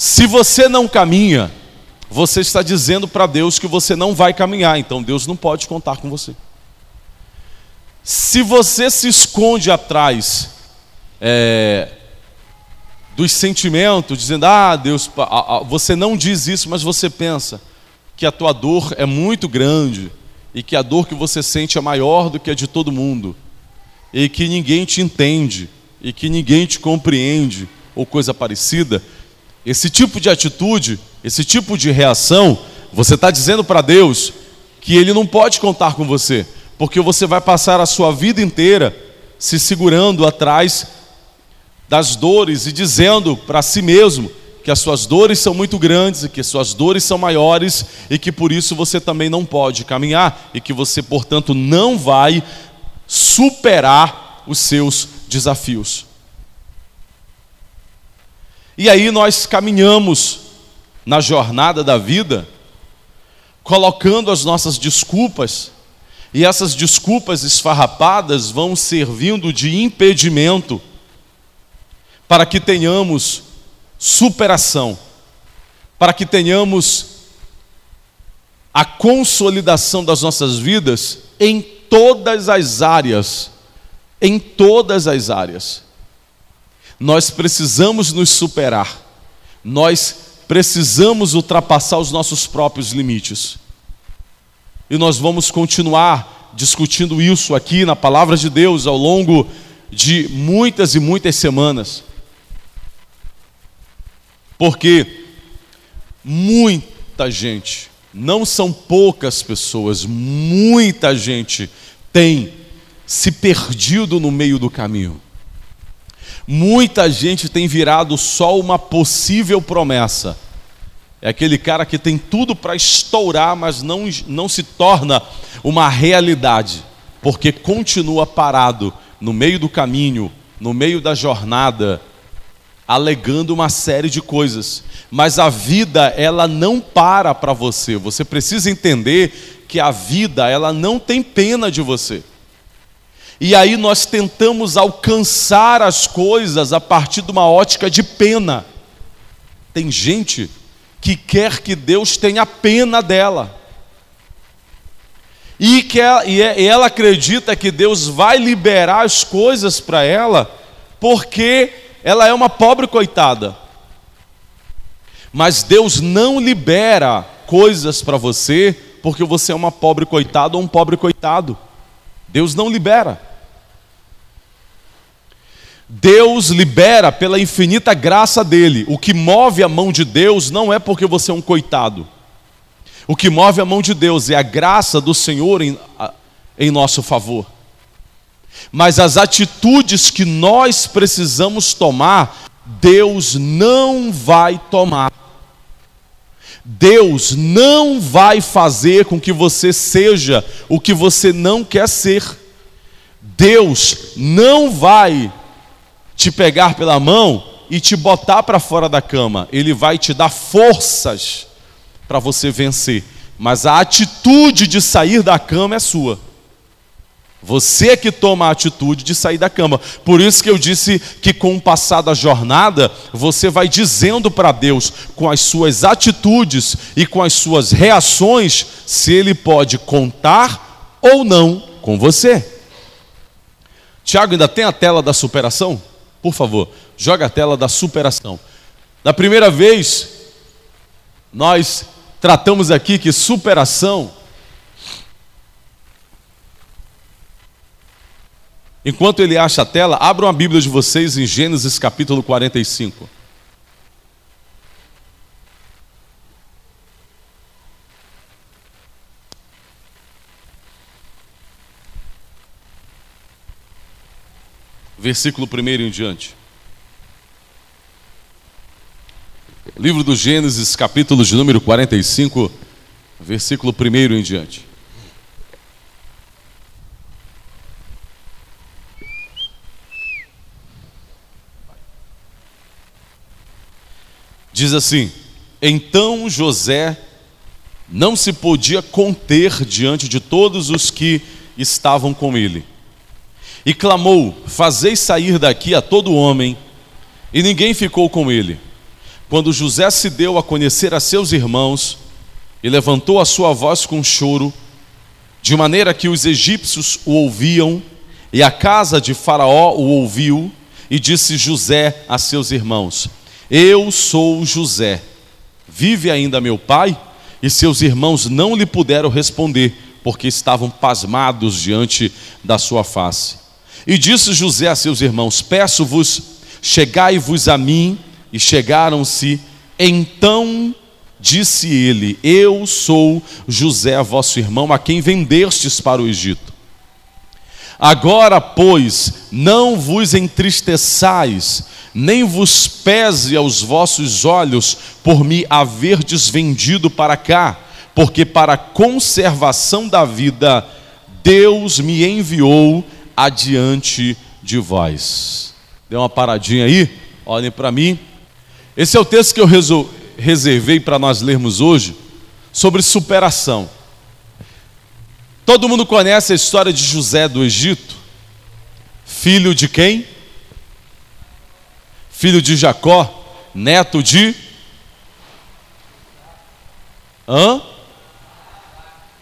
Se você não caminha, você está dizendo para Deus que você não vai caminhar, então Deus não pode contar com você. Se você se esconde atrás é, dos sentimentos, dizendo, ah, Deus, você não diz isso, mas você pensa que a tua dor é muito grande e que a dor que você sente é maior do que a de todo mundo e que ninguém te entende e que ninguém te compreende ou coisa parecida, esse tipo de atitude, esse tipo de reação, você está dizendo para Deus que Ele não pode contar com você, porque você vai passar a sua vida inteira se segurando atrás das dores e dizendo para si mesmo que as suas dores são muito grandes e que as suas dores são maiores e que por isso você também não pode caminhar e que você, portanto, não vai superar os seus desafios. E aí nós caminhamos na jornada da vida, colocando as nossas desculpas, e essas desculpas esfarrapadas vão servindo de impedimento para que tenhamos superação, para que tenhamos a consolidação das nossas vidas em todas as áreas, em todas as áreas. Nós precisamos nos superar, nós precisamos ultrapassar os nossos próprios limites. E nós vamos continuar discutindo isso aqui na palavra de Deus ao longo de muitas e muitas semanas. Porque muita gente, não são poucas pessoas, muita gente tem se perdido no meio do caminho. Muita gente tem virado só uma possível promessa. É aquele cara que tem tudo para estourar, mas não, não se torna uma realidade, porque continua parado no meio do caminho, no meio da jornada, alegando uma série de coisas. Mas a vida, ela não para para você. Você precisa entender que a vida, ela não tem pena de você. E aí nós tentamos alcançar as coisas a partir de uma ótica de pena. Tem gente que quer que Deus tenha pena dela. E, que ela, e é, ela acredita que Deus vai liberar as coisas para ela, porque ela é uma pobre coitada. Mas Deus não libera coisas para você porque você é uma pobre coitada ou um pobre coitado. Deus não libera. Deus libera pela infinita graça dele. O que move a mão de Deus não é porque você é um coitado. O que move a mão de Deus é a graça do Senhor em, em nosso favor mas as atitudes que nós precisamos tomar, Deus não vai tomar. Deus não vai fazer com que você seja o que você não quer ser. Deus não vai te pegar pela mão e te botar para fora da cama. Ele vai te dar forças para você vencer. Mas a atitude de sair da cama é sua. Você é que toma a atitude de sair da cama. Por isso que eu disse que com o passar da jornada, você vai dizendo para Deus, com as suas atitudes e com as suas reações, se Ele pode contar ou não com você. Tiago, ainda tem a tela da superação? Por favor, joga a tela da superação. Da primeira vez, nós tratamos aqui que superação Enquanto ele acha a tela, abram a Bíblia de vocês em Gênesis capítulo 45. Versículo 1 em diante. Livro do Gênesis, capítulo de número 45, versículo 1 em diante. Diz assim: Então José não se podia conter diante de todos os que estavam com ele. E clamou: Fazei sair daqui a todo homem. E ninguém ficou com ele. quando José se deu a conhecer a seus irmãos e levantou a sua voz com choro, de maneira que os egípcios o ouviam, e a casa de Faraó o ouviu, e disse José a seus irmãos: Eu sou José. Vive ainda meu pai? E seus irmãos não lhe puderam responder, porque estavam pasmados diante da sua face. E disse José a seus irmãos: Peço-vos, chegai-vos a mim. E chegaram-se. Então disse ele: Eu sou José, vosso irmão, a quem vendestes para o Egito. Agora, pois, não vos entristeçais, nem vos pese aos vossos olhos por me haverdes vendido para cá, porque para a conservação da vida Deus me enviou adiante de vós. Deu uma paradinha aí? Olhem para mim. Esse é o texto que eu reservei para nós lermos hoje sobre superação. Todo mundo conhece a história de José do Egito? Filho de quem? Filho de Jacó, neto de Hã?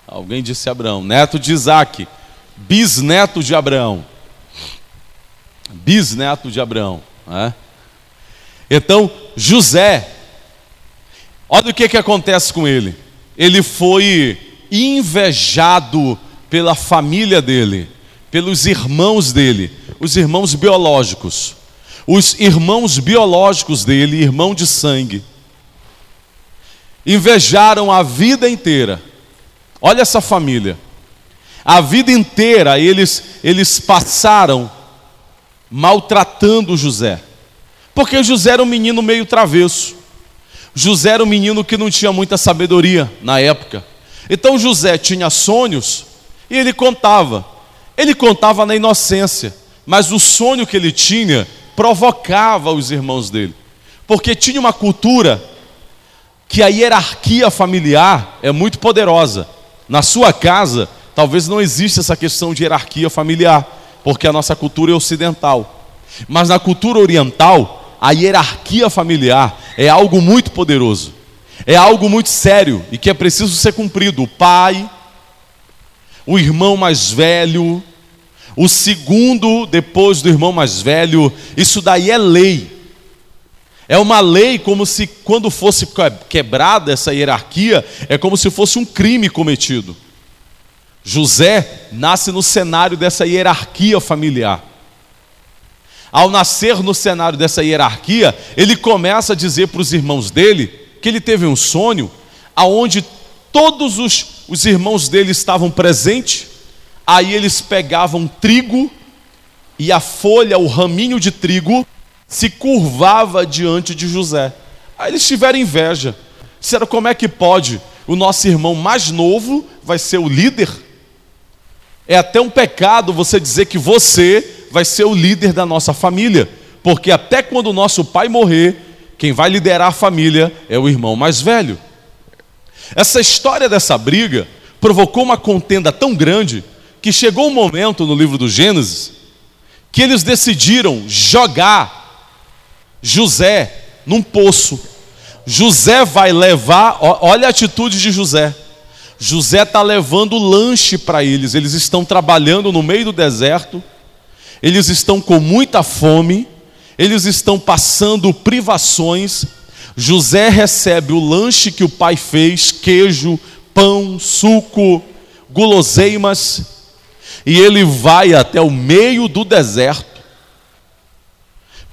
Alguém disse Abraão, neto de Isaac, bisneto de Abraão. Bisneto de Abraão. Né? Então, José, olha o que, que acontece com ele. Ele foi invejado pela família dele, pelos irmãos dele, os irmãos biológicos. Os irmãos biológicos dele, irmão de sangue, invejaram a vida inteira. Olha essa família. A vida inteira eles, eles passaram maltratando José. Porque José era um menino meio travesso. José era um menino que não tinha muita sabedoria na época. Então José tinha sonhos e ele contava. Ele contava na inocência, mas o sonho que ele tinha provocava os irmãos dele. Porque tinha uma cultura que a hierarquia familiar é muito poderosa. Na sua casa, talvez não exista essa questão de hierarquia familiar, porque a nossa cultura é ocidental. Mas na cultura oriental, a hierarquia familiar é algo muito poderoso é algo muito sério e que é preciso ser cumprido. O pai, o irmão mais velho, o segundo depois do irmão mais velho, isso daí é lei. É uma lei como se quando fosse quebrada essa hierarquia, é como se fosse um crime cometido. José nasce no cenário dessa hierarquia familiar. Ao nascer no cenário dessa hierarquia, ele começa a dizer para os irmãos dele que ele teve um sonho aonde todos os, os irmãos dele estavam presentes, aí eles pegavam trigo e a folha, o raminho de trigo, se curvava diante de José. Aí eles tiveram inveja. Disseram: como é que pode? O nosso irmão mais novo vai ser o líder? É até um pecado você dizer que você vai ser o líder da nossa família, porque até quando o nosso pai morrer, quem vai liderar a família é o irmão mais velho. Essa história dessa briga provocou uma contenda tão grande que chegou um momento no livro do Gênesis que eles decidiram jogar José num poço. José vai levar, olha a atitude de José. José está levando lanche para eles, eles estão trabalhando no meio do deserto, eles estão com muita fome eles estão passando privações. José recebe o lanche que o pai fez: queijo, pão, suco, guloseimas, e ele vai até o meio do deserto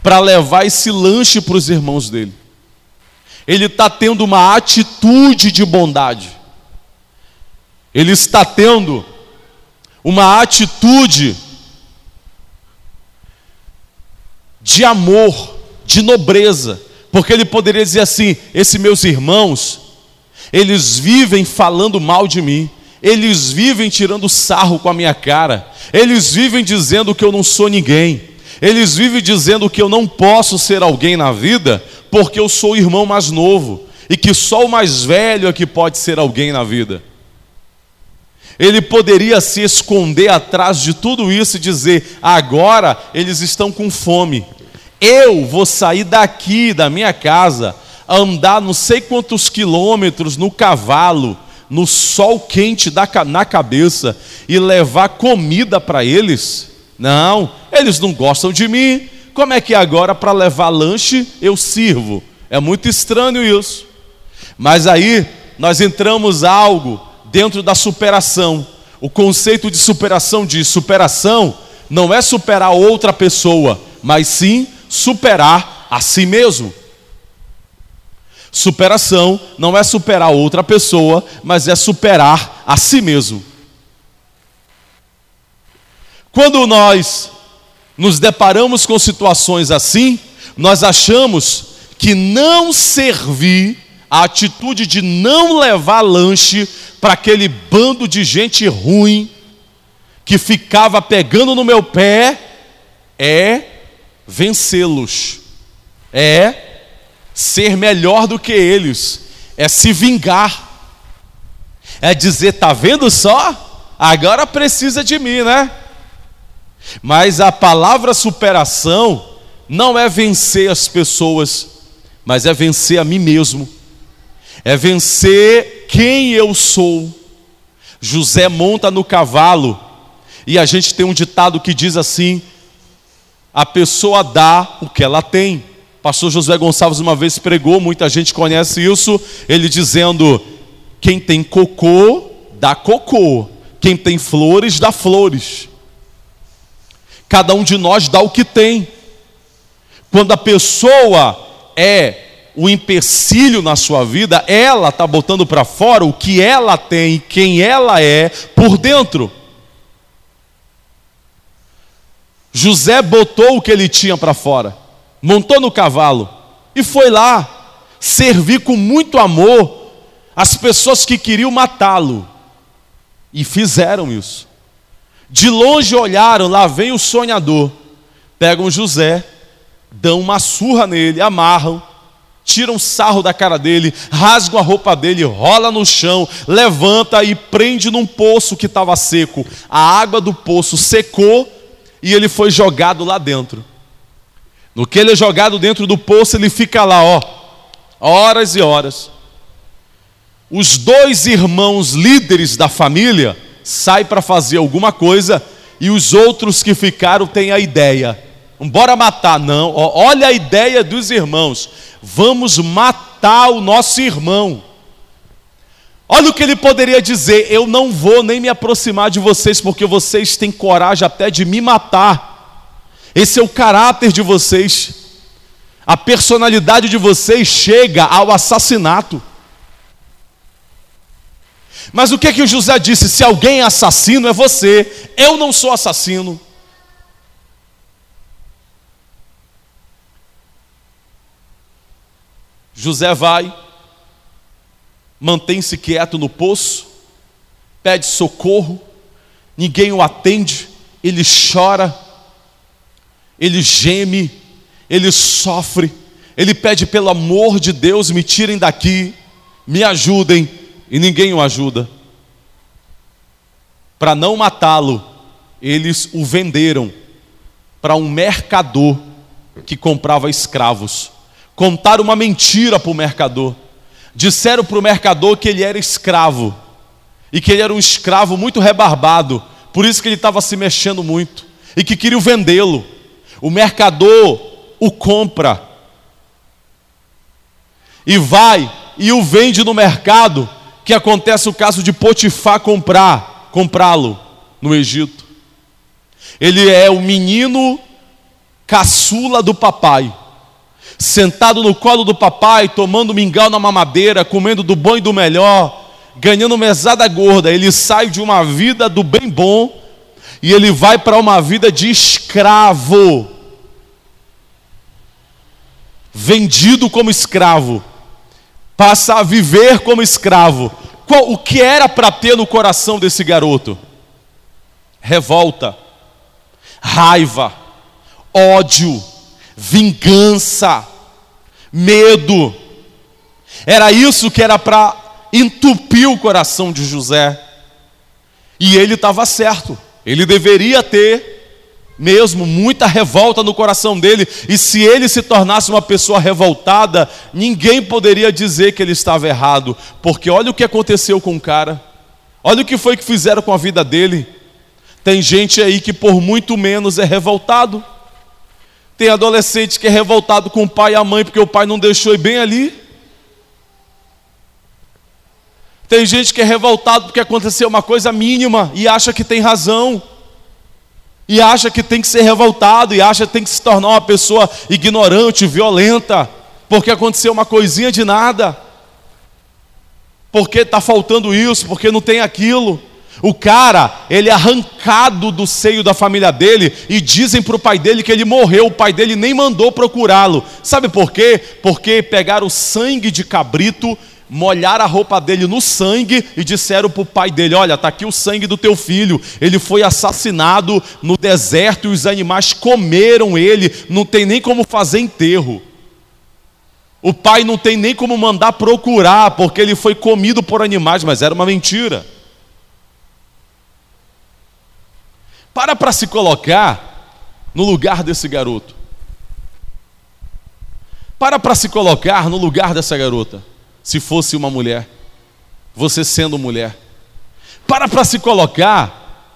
para levar esse lanche para os irmãos dele. Ele está tendo uma atitude de bondade, ele está tendo uma atitude de amor, de nobreza, porque ele poderia dizer assim: esses meus irmãos, eles vivem falando mal de mim, eles vivem tirando sarro com a minha cara, eles vivem dizendo que eu não sou ninguém, eles vivem dizendo que eu não posso ser alguém na vida, porque eu sou o irmão mais novo, e que só o mais velho é que pode ser alguém na vida. Ele poderia se esconder atrás de tudo isso e dizer: agora eles estão com fome, eu vou sair daqui da minha casa, andar não sei quantos quilômetros no cavalo, no sol quente na cabeça e levar comida para eles? Não, eles não gostam de mim. Como é que agora para levar lanche eu sirvo? É muito estranho isso. Mas aí nós entramos algo dentro da superação. O conceito de superação diz: superação não é superar outra pessoa, mas sim superar a si mesmo. Superação não é superar outra pessoa, mas é superar a si mesmo. Quando nós nos deparamos com situações assim, nós achamos que não servir, a atitude de não levar lanche para aquele bando de gente ruim que ficava pegando no meu pé, é vencê-los, é ser melhor do que eles, é se vingar, é dizer: tá vendo só? Agora precisa de mim, né? Mas a palavra superação não é vencer as pessoas, mas é vencer a mim mesmo, é vencer quem eu sou. José monta no cavalo, e a gente tem um ditado que diz assim: a pessoa dá o que ela tem. Pastor Josué Gonçalves uma vez pregou, muita gente conhece isso, ele dizendo: quem tem cocô, dá cocô, quem tem flores, dá flores. Cada um de nós dá o que tem. Quando a pessoa é o empecilho na sua vida, ela está botando para fora o que ela tem, quem ela é por dentro. José botou o que ele tinha para fora montou no cavalo e foi lá servir com muito amor as pessoas que queriam matá-lo. E fizeram isso. De longe olharam, lá vem o sonhador. Pegam José, dão uma surra nele, amarram, tiram sarro da cara dele, rasgam a roupa dele, rola no chão, levanta e prende num poço que estava seco. A água do poço secou e ele foi jogado lá dentro. No que ele é jogado dentro do poço, ele fica lá, ó, horas e horas. Os dois irmãos líderes da família saem para fazer alguma coisa e os outros que ficaram têm a ideia. Bora matar, não. Olha a ideia dos irmãos. Vamos matar o nosso irmão. Olha o que ele poderia dizer: Eu não vou nem me aproximar de vocês, porque vocês têm coragem até de me matar. Esse é o caráter de vocês. A personalidade de vocês chega ao assassinato. Mas o que é que o José disse? Se alguém é assassino, é você. Eu não sou assassino. José vai, mantém-se quieto no poço, pede socorro, ninguém o atende, ele chora, ele geme, ele sofre, ele pede pelo amor de Deus, me tirem daqui, me ajudem, e ninguém o ajuda. Para não matá-lo, eles o venderam para um mercador que comprava escravos. Contaram uma mentira para o mercador. Disseram para o mercador que ele era escravo e que ele era um escravo muito rebarbado, por isso que ele estava se mexendo muito e que queriam vendê-lo. O mercador o compra e vai e o vende no mercado, que acontece o caso de Potifar comprar, comprá-lo no Egito. Ele é o menino caçula do papai, sentado no colo do papai, tomando mingau na mamadeira, comendo do bom e do melhor, ganhando mesada gorda. Ele sai de uma vida do bem bom e ele vai para uma vida de escravo, vendido como escravo, passa a viver como escravo. Qual, o que era para ter no coração desse garoto? Revolta, raiva, ódio, vingança, medo. Era isso que era para entupir o coração de José. E ele estava certo. Ele deveria ter mesmo, muita revolta no coração dele, e se ele se tornasse uma pessoa revoltada, ninguém poderia dizer que ele estava errado, porque olha o que aconteceu com o cara, olha o que foi que fizeram com a vida dele. Tem gente aí que por muito menos é revoltado. Tem adolescente que é revoltado com o pai e a mãe porque o pai não deixou ir bem ali. Tem gente que é revoltado porque aconteceu uma coisa mínima e acha que tem razão. E acha que tem que ser revoltado, e acha que tem que se tornar uma pessoa ignorante, violenta, porque aconteceu uma coisinha de nada. Porque está faltando isso, porque não tem aquilo. O cara, ele é arrancado do seio da família dele e dizem para o pai dele que ele morreu. O pai dele nem mandou procurá-lo. Sabe por quê? Porque pegaram o sangue de cabrito, molharam a roupa dele no sangue e disseram para o pai dele: Olha, está aqui o sangue do teu filho. Ele foi assassinado no deserto e os animais comeram ele. Não tem nem como fazer enterro. O pai não tem nem como mandar procurar, porque ele foi comido por animais, mas era uma mentira. Para para se colocar no lugar desse garoto. Para para se colocar no lugar dessa garota, se fosse uma mulher, você sendo mulher. Para para se colocar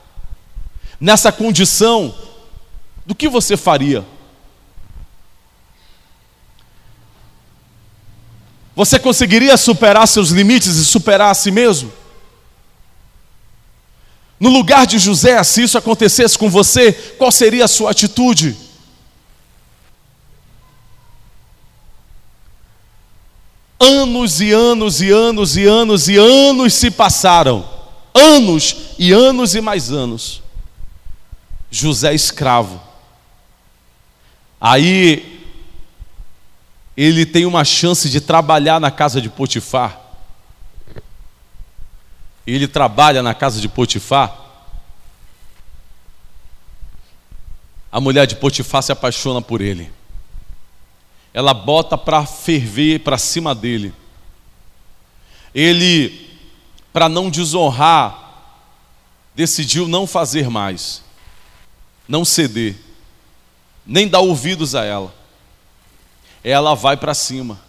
nessa condição do que você faria. Você conseguiria superar seus limites e superar a si mesmo? No lugar de José, se isso acontecesse com você, qual seria a sua atitude? Anos e anos e anos e anos e anos se passaram. Anos e anos e mais anos. José escravo. Aí ele tem uma chance de trabalhar na casa de Potifar e ele trabalha na casa de Potifar, a mulher de Potifar se apaixona por ele. Ela bota para ferver para cima dele. Ele, para não desonrar, decidiu não fazer mais, não ceder, nem dar ouvidos a ela. Ela vai para cima.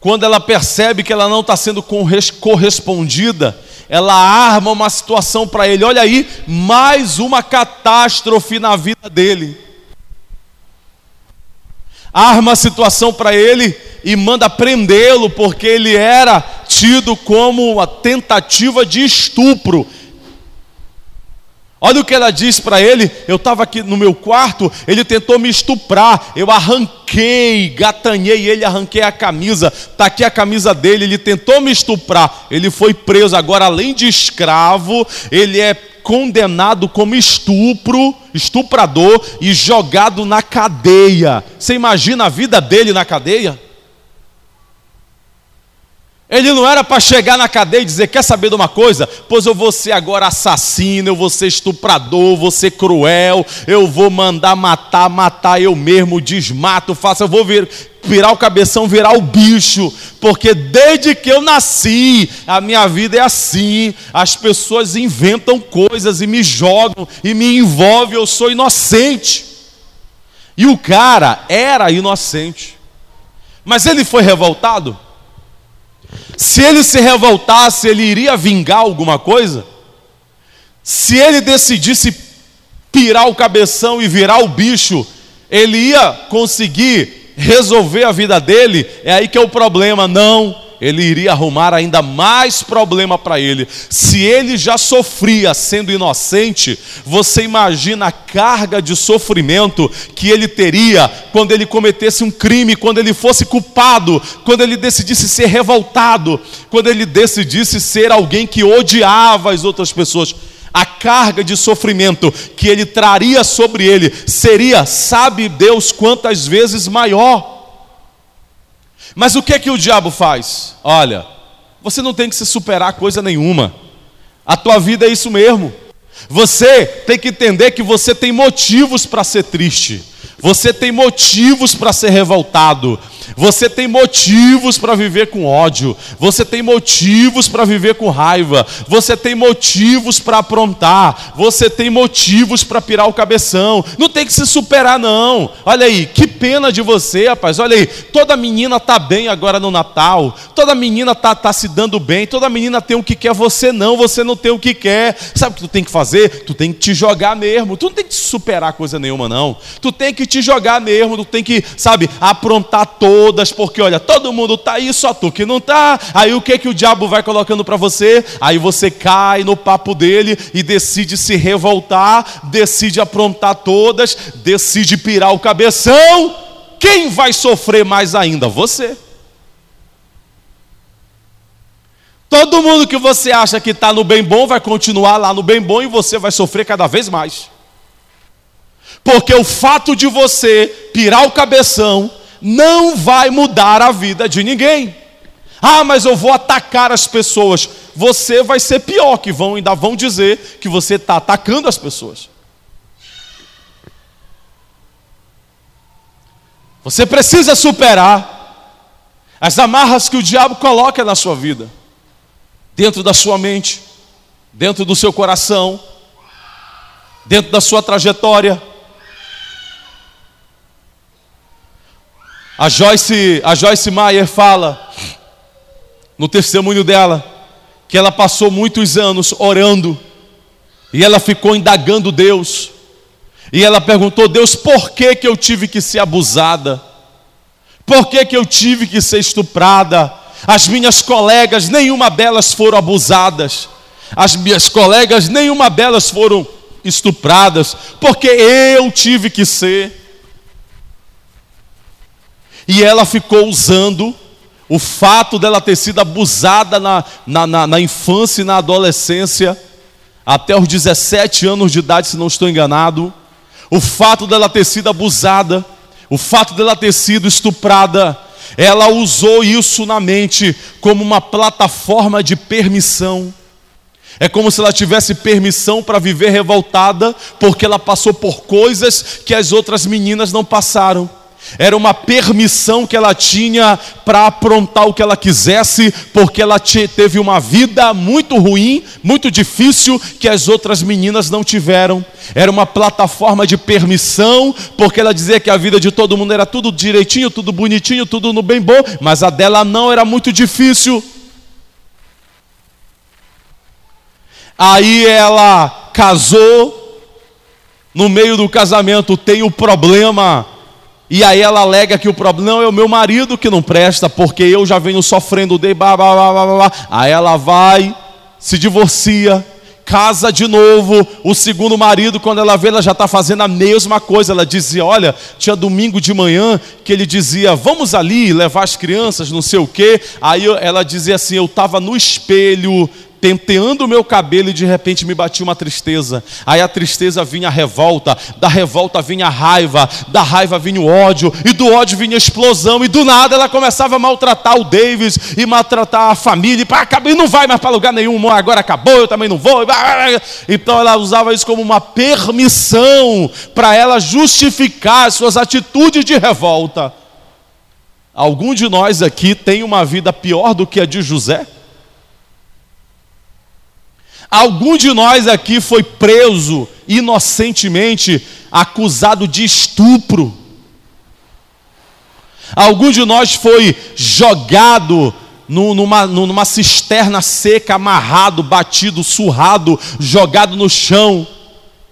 Quando ela percebe que ela não está sendo correspondida, ela arma uma situação para ele. Olha aí, mais uma catástrofe na vida dele. Arma a situação para ele e manda prendê-lo, porque ele era tido como uma tentativa de estupro. Olha o que ela diz para ele. Eu estava aqui no meu quarto, ele tentou me estuprar. Eu arranquei, gatanhei ele, arranquei a camisa. Está aqui a camisa dele. Ele tentou me estuprar. Ele foi preso. Agora, além de escravo, ele é condenado como estupro, estuprador e jogado na cadeia. Você imagina a vida dele na cadeia? Ele não era para chegar na cadeia e dizer: Quer saber de uma coisa? Pois eu vou ser agora assassino, eu vou ser estuprador, vou ser cruel, eu vou mandar matar, matar eu mesmo, desmato, faço, eu vou vir, virar o cabeção, virar o bicho, porque desde que eu nasci, a minha vida é assim. As pessoas inventam coisas e me jogam e me envolvem, eu sou inocente. E o cara era inocente, mas ele foi revoltado? Se ele se revoltasse, ele iria vingar alguma coisa? Se ele decidisse pirar o cabeção e virar o bicho, ele ia conseguir resolver a vida dele? É aí que é o problema. Não ele iria arrumar ainda mais problema para ele. Se ele já sofria sendo inocente, você imagina a carga de sofrimento que ele teria quando ele cometesse um crime, quando ele fosse culpado, quando ele decidisse ser revoltado, quando ele decidisse ser alguém que odiava as outras pessoas a carga de sofrimento que ele traria sobre ele seria, sabe Deus quantas vezes maior. Mas o que é que o diabo faz? Olha, você não tem que se superar coisa nenhuma. A tua vida é isso mesmo. Você tem que entender que você tem motivos para ser triste. Você tem motivos para ser revoltado. Você tem motivos para viver com ódio. Você tem motivos para viver com raiva. Você tem motivos para aprontar. Você tem motivos para pirar o cabeção. Não tem que se superar, não. Olha aí, que pena de você, rapaz. Olha aí, toda menina tá bem agora no Natal. Toda menina tá, tá se dando bem. Toda menina tem o que quer. Você não. Você não tem o que quer. Sabe o que tu tem que fazer? Tu tem que te jogar mesmo. Tu não tem que superar coisa nenhuma, não. Tu tem que te jogar mesmo. Tu tem que, sabe, aprontar todas. Porque, olha, todo mundo tá aí, só tu que não tá. Aí o que que o diabo vai colocando para você? Aí você cai no papo dele e decide se revoltar, decide aprontar todas, decide pirar o cabeção. Quem vai sofrer mais ainda? Você. Todo mundo que você acha que está no bem bom vai continuar lá no bem bom e você vai sofrer cada vez mais. Porque o fato de você pirar o cabeção não vai mudar a vida de ninguém. Ah, mas eu vou atacar as pessoas. Você vai ser pior, que vão ainda vão dizer que você está atacando as pessoas. Você precisa superar as amarras que o diabo coloca na sua vida dentro da sua mente, dentro do seu coração, dentro da sua trajetória. A Joyce, a Joyce Meyer fala no testemunho dela que ela passou muitos anos orando e ela ficou indagando Deus. E ela perguntou: Deus, por que, que eu tive que ser abusada? Por que, que eu tive que ser estuprada? As minhas colegas, nenhuma delas foram abusadas. As minhas colegas, nenhuma delas foram estupradas, porque eu tive que ser. E ela ficou usando o fato dela ter sido abusada na, na, na, na infância e na adolescência, até os 17 anos de idade, se não estou enganado. O fato dela ter sido abusada, o fato dela ter sido estuprada, ela usou isso na mente como uma plataforma de permissão. É como se ela tivesse permissão para viver revoltada, porque ela passou por coisas que as outras meninas não passaram. Era uma permissão que ela tinha para aprontar o que ela quisesse, porque ela teve uma vida muito ruim, muito difícil, que as outras meninas não tiveram. Era uma plataforma de permissão, porque ela dizia que a vida de todo mundo era tudo direitinho, tudo bonitinho, tudo no bem bom, mas a dela não era muito difícil. Aí ela casou, no meio do casamento tem o problema e aí ela alega que o problema é o meu marido que não presta, porque eu já venho sofrendo de blá, blá, blá, blá, blá. Aí ela vai, se divorcia, casa de novo. O segundo marido, quando ela vê, ela já está fazendo a mesma coisa. Ela dizia: Olha, tinha domingo de manhã que ele dizia: Vamos ali levar as crianças, não sei o quê. Aí ela dizia assim: Eu estava no espelho penteando o meu cabelo e de repente me batia uma tristeza. Aí a tristeza vinha a revolta, da revolta vinha a raiva, da raiva vinha o ódio, e do ódio vinha a explosão, e do nada ela começava a maltratar o Davis e maltratar a família, e, e não vai mais para lugar nenhum, agora acabou, eu também não vou. Então ela usava isso como uma permissão para ela justificar suas atitudes de revolta. Algum de nós aqui tem uma vida pior do que a de José? Algum de nós aqui foi preso inocentemente, acusado de estupro. Algum de nós foi jogado numa, numa cisterna seca, amarrado, batido, surrado, jogado no chão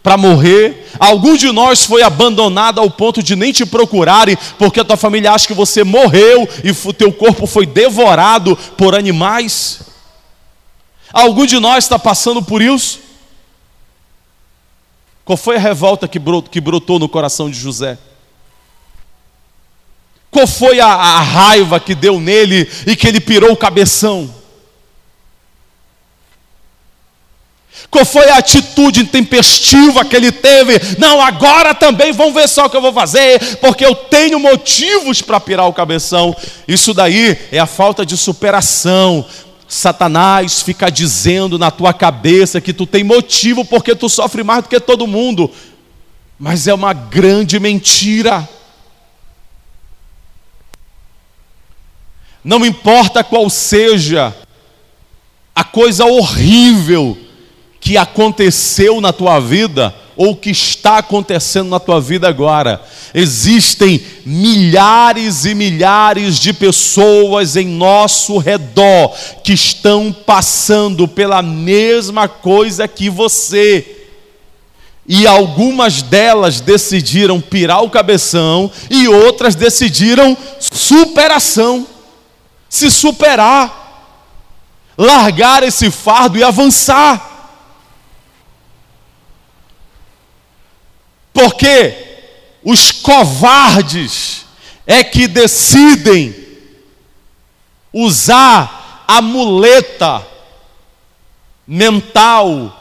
para morrer. Algum de nós foi abandonado ao ponto de nem te procurarem, porque a tua família acha que você morreu e o teu corpo foi devorado por animais. Algum de nós está passando por isso? Qual foi a revolta que brotou no coração de José? Qual foi a, a, raiva que deu nele e que ele pirou o cabeção? Qual foi a atitude intempestiva que ele teve? Não, agora também vão ver só o que eu vou fazer, porque eu tenho motivos para pirar o cabeção. Isso daí é a falta de superação, Satanás fica dizendo na tua cabeça que tu tem motivo porque tu sofre mais do que todo mundo, mas é uma grande mentira. Não importa qual seja a coisa horrível que aconteceu na tua vida ou que está acontecendo na tua vida agora. Existem milhares e milhares de pessoas em nosso redor que estão passando pela mesma coisa que você. E algumas delas decidiram pirar o cabeção e outras decidiram superação, se superar, largar esse fardo e avançar. Porque os covardes é que decidem usar a muleta mental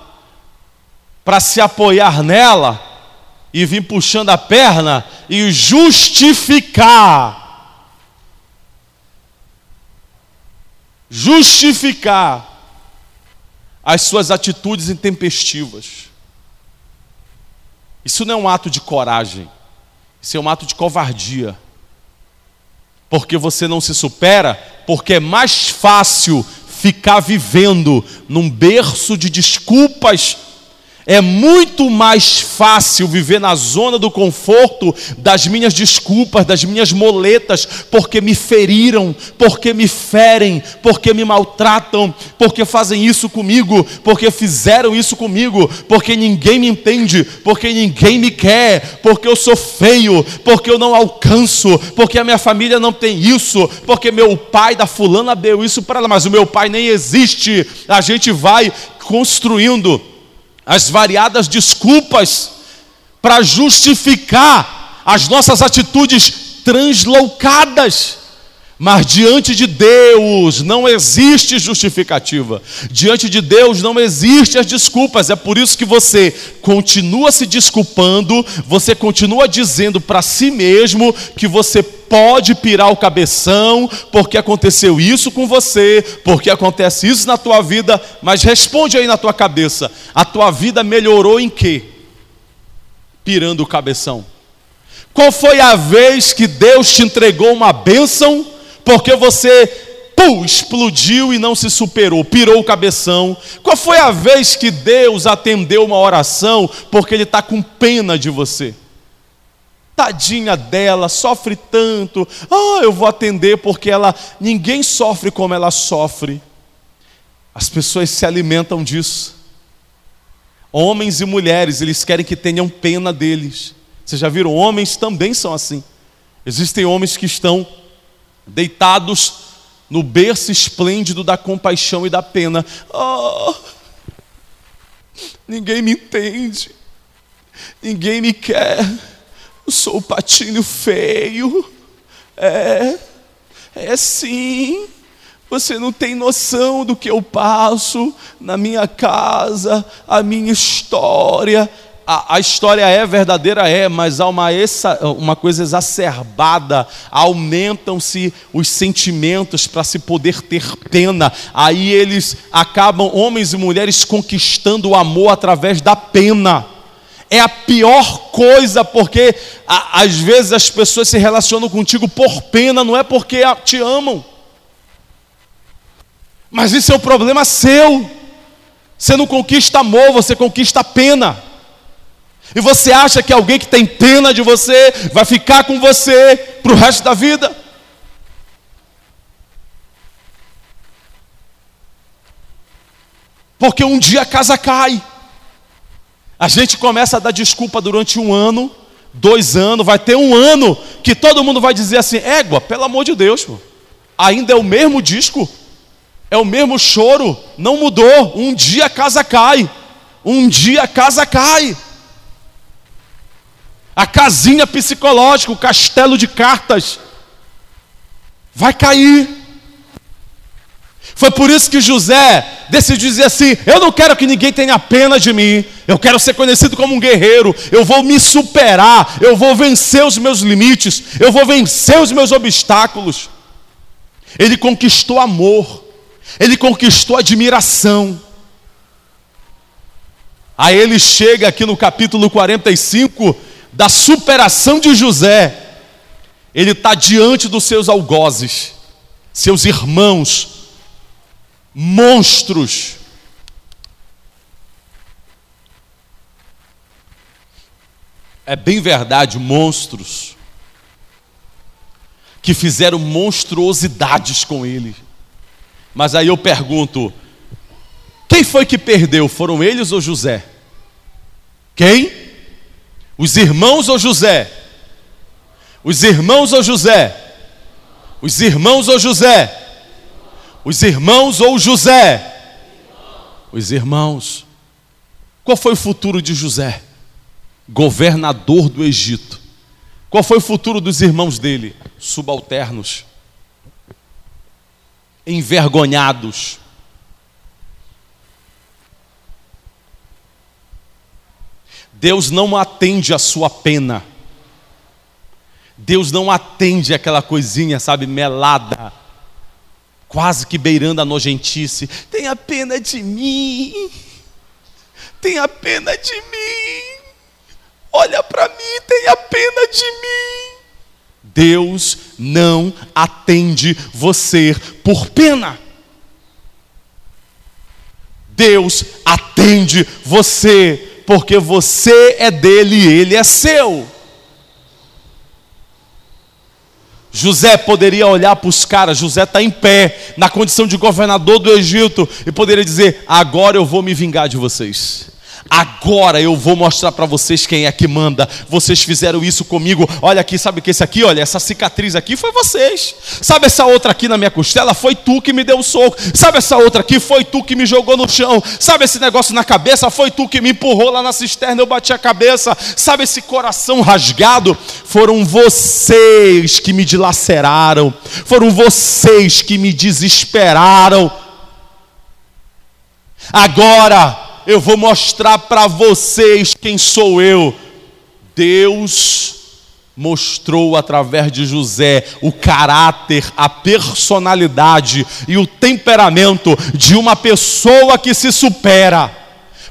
para se apoiar nela e vir puxando a perna e justificar. Justificar as suas atitudes intempestivas. Isso não é um ato de coragem, isso é um ato de covardia. Porque você não se supera, porque é mais fácil ficar vivendo num berço de desculpas é muito mais fácil viver na zona do conforto das minhas desculpas, das minhas moletas, porque me feriram, porque me ferem, porque me maltratam, porque fazem isso comigo, porque fizeram isso comigo, porque ninguém me entende, porque ninguém me quer, porque eu sou feio, porque eu não alcanço, porque a minha família não tem isso, porque meu pai da fulana deu isso para ela, mas o meu pai nem existe. A gente vai construindo as variadas desculpas para justificar as nossas atitudes translocadas. Mas diante de Deus não existe justificativa. Diante de Deus não existem as desculpas. É por isso que você continua se desculpando, você continua dizendo para si mesmo que você pode pirar o cabeção, porque aconteceu isso com você, porque acontece isso na tua vida, mas responde aí na tua cabeça: a tua vida melhorou em quê? Pirando o cabeção. Qual foi a vez que Deus te entregou uma bênção, porque você pum, explodiu e não se superou, pirou o cabeção? Qual foi a vez que Deus atendeu uma oração porque Ele está com pena de você? Tadinha dela, sofre tanto. Ah, eu vou atender porque ela ninguém sofre como ela sofre. As pessoas se alimentam disso. Homens e mulheres, eles querem que tenham pena deles. Vocês já viram? Homens também são assim. Existem homens que estão deitados no berço esplêndido da compaixão e da pena. Oh, ninguém me entende, ninguém me quer. Eu sou o patinho feio. É, é sim. Você não tem noção do que eu passo na minha casa, a minha história. A, a história é verdadeira, é, mas há uma, essa, uma coisa exacerbada. Aumentam-se os sentimentos para se poder ter pena. Aí eles acabam, homens e mulheres, conquistando o amor através da pena é a pior coisa, porque a, às vezes as pessoas se relacionam contigo por pena, não é porque te amam. Mas isso é um problema seu. Você não conquista amor, você conquista pena. E você acha que alguém que tem pena de você vai ficar com você para o resto da vida? Porque um dia a casa cai. A gente começa a dar desculpa durante um ano, dois anos, vai ter um ano que todo mundo vai dizer assim: égua, pelo amor de Deus, pô, ainda é o mesmo disco, é o mesmo choro, não mudou. Um dia a casa cai, um dia a casa cai. A casinha psicológica, o castelo de cartas, vai cair. Foi por isso que José decidiu dizer assim: Eu não quero que ninguém tenha pena de mim, eu quero ser conhecido como um guerreiro, eu vou me superar, eu vou vencer os meus limites, eu vou vencer os meus obstáculos. Ele conquistou amor, ele conquistou admiração. Aí ele chega aqui no capítulo 45 da superação de José, ele está diante dos seus algozes. seus irmãos, monstros. É bem verdade, monstros que fizeram monstruosidades com ele. Mas aí eu pergunto: quem foi que perdeu? Foram eles ou José? Quem? Os irmãos ou José? Os irmãos ou José? Os irmãos ou José? Os irmãos ou José? Os irmãos. Qual foi o futuro de José? Governador do Egito. Qual foi o futuro dos irmãos dele? Subalternos. Envergonhados. Deus não atende a sua pena. Deus não atende aquela coisinha, sabe, melada, quase que beirando a nojentice. Tenha pena de mim. Tenha pena de mim. Olha para mim, tenha pena de mim. Deus não atende você por pena. Deus atende você porque você é dele e ele é seu. José poderia olhar para os caras, José está em pé, na condição de governador do Egito, e poderia dizer: Agora eu vou me vingar de vocês. Agora eu vou mostrar para vocês quem é que manda. Vocês fizeram isso comigo. Olha aqui, sabe que esse aqui? Olha, essa cicatriz aqui foi vocês. Sabe essa outra aqui na minha costela? Foi tu que me deu o um soco. Sabe essa outra aqui? Foi tu que me jogou no chão. Sabe esse negócio na cabeça? Foi tu que me empurrou lá na cisterna. Eu bati a cabeça. Sabe esse coração rasgado? Foram vocês que me dilaceraram. Foram vocês que me desesperaram. Agora eu vou mostrar para vocês quem sou eu. Deus mostrou através de José o caráter, a personalidade e o temperamento de uma pessoa que se supera.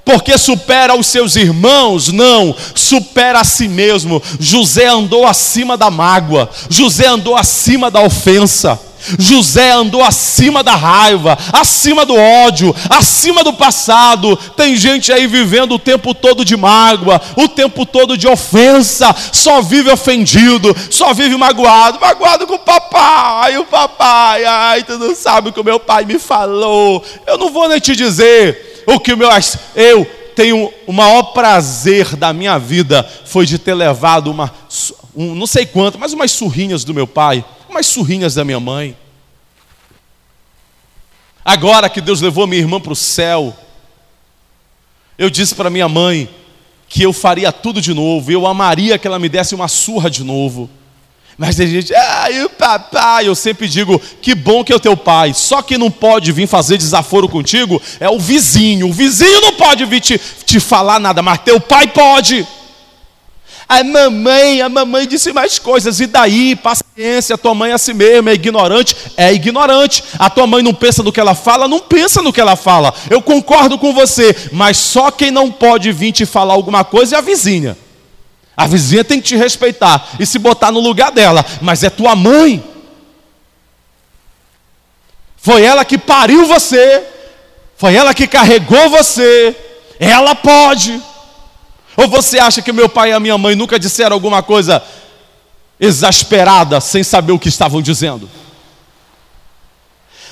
Porque supera os seus irmãos? Não, supera a si mesmo. José andou acima da mágoa, José andou acima da ofensa. José andou acima da raiva, acima do ódio, acima do passado. Tem gente aí vivendo o tempo todo de mágoa, o tempo todo de ofensa, só vive ofendido, só vive magoado, magoado com o papai, o papai, ai, tu não sabe o que o meu pai me falou. Eu não vou nem te dizer o que o meu eu tenho o maior prazer da minha vida foi de ter levado uma um, não sei quanto, mas umas surrinhas do meu pai umas surrinhas da minha mãe. Agora que Deus levou minha irmã para o céu, eu disse para minha mãe que eu faria tudo de novo, eu amaria que ela me desse uma surra de novo. Mas tem gente, ah, e o papai? Eu sempre digo, que bom que é o teu pai. Só que não pode vir fazer desaforo contigo é o vizinho. O vizinho não pode vir te, te falar nada, mas teu pai pode. A mamãe, a mamãe disse mais coisas, e daí, paciência, a tua mãe é assim mesmo, é ignorante, é ignorante. A tua mãe não pensa no que ela fala, não pensa no que ela fala. Eu concordo com você, mas só quem não pode vir te falar alguma coisa é a vizinha. A vizinha tem que te respeitar e se botar no lugar dela, mas é tua mãe. Foi ela que pariu você, foi ela que carregou você, ela pode. Ou você acha que meu pai e a minha mãe nunca disseram alguma coisa exasperada, sem saber o que estavam dizendo?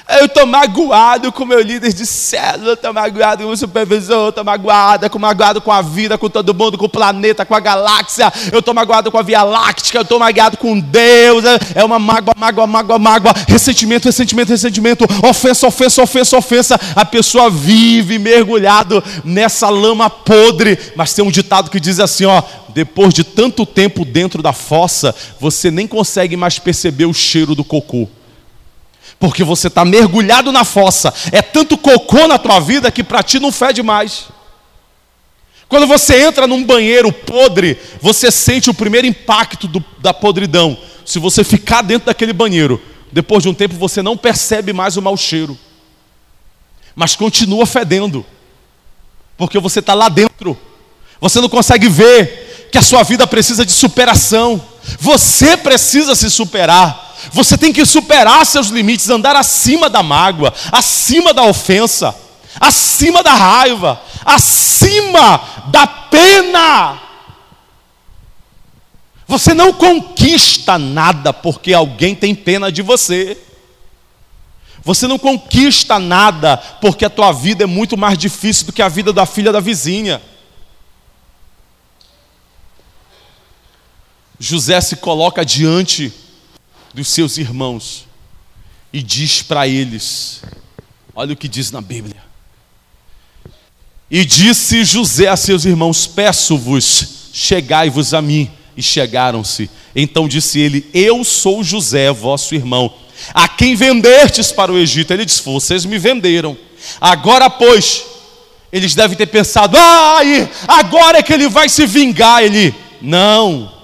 Eu estou magoado com meu líder de célula, estou magoado com o supervisor, estou magoado, estou magoado com a vida, com todo mundo, com o planeta, com a galáxia, eu estou magoado com a Via Láctea, eu estou magoado com Deus, é uma mágoa, mágoa, mágoa, mágoa, ressentimento, ressentimento, ressentimento, ofensa, ofensa, ofensa, ofensa. A pessoa vive mergulhado nessa lama podre, mas tem um ditado que diz assim: ó, depois de tanto tempo dentro da fossa, você nem consegue mais perceber o cheiro do cocô porque você está mergulhado na fossa. É tanto cocô na tua vida que para ti não fede mais. Quando você entra num banheiro podre, você sente o primeiro impacto do, da podridão. Se você ficar dentro daquele banheiro, depois de um tempo você não percebe mais o mau cheiro, mas continua fedendo, porque você está lá dentro. Você não consegue ver que a sua vida precisa de superação. Você precisa se superar. Você tem que superar seus limites, andar acima da mágoa, acima da ofensa, acima da raiva, acima da pena. Você não conquista nada porque alguém tem pena de você. Você não conquista nada porque a tua vida é muito mais difícil do que a vida da filha da vizinha. José se coloca diante dos seus irmãos e diz para eles: olha o que diz na Bíblia. E disse José a seus irmãos: Peço-vos, chegai-vos a mim. E chegaram-se. Então disse ele: Eu sou José, vosso irmão, a quem vendestes para o Egito. Ele disse: Vocês me venderam. Agora, pois, eles devem ter pensado: Ai, agora é que ele vai se vingar. Ele, não